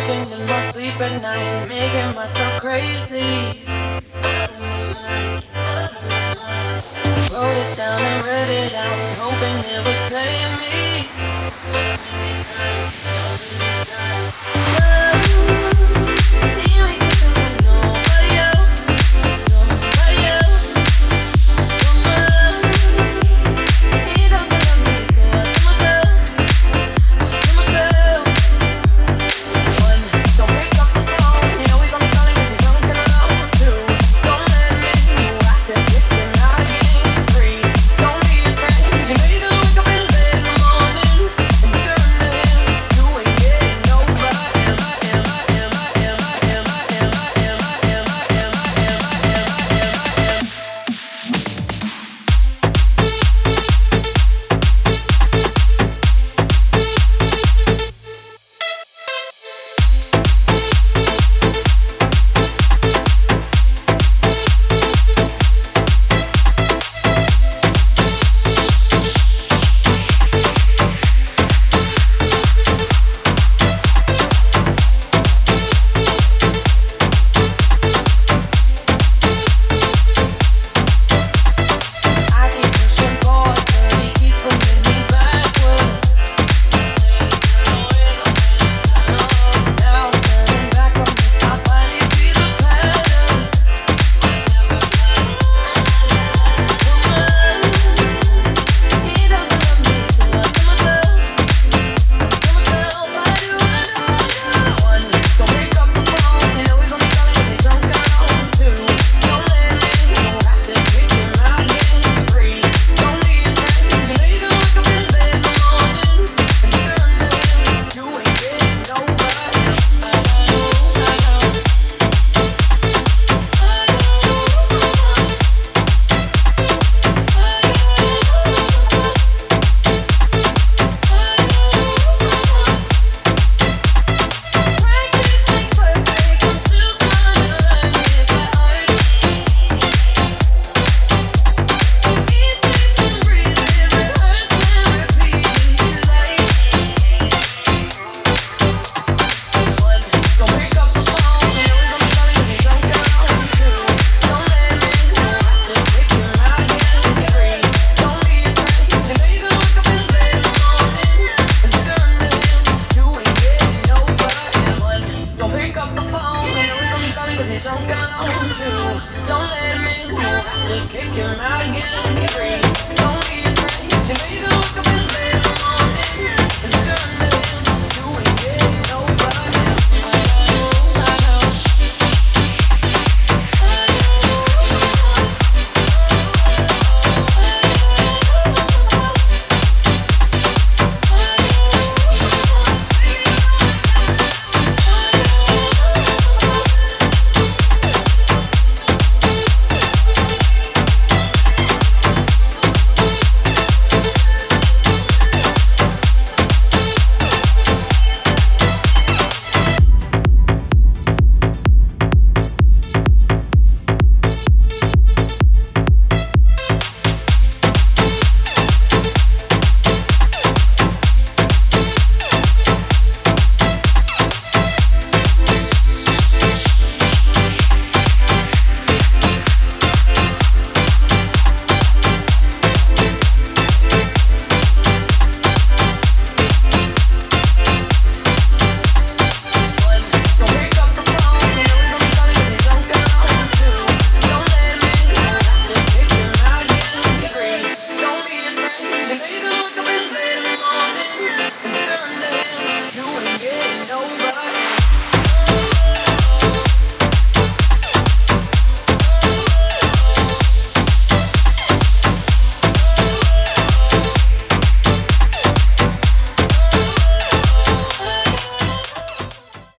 talking in my sleep at night, making myself crazy. Wrote it down and read it out, hoping it would save me.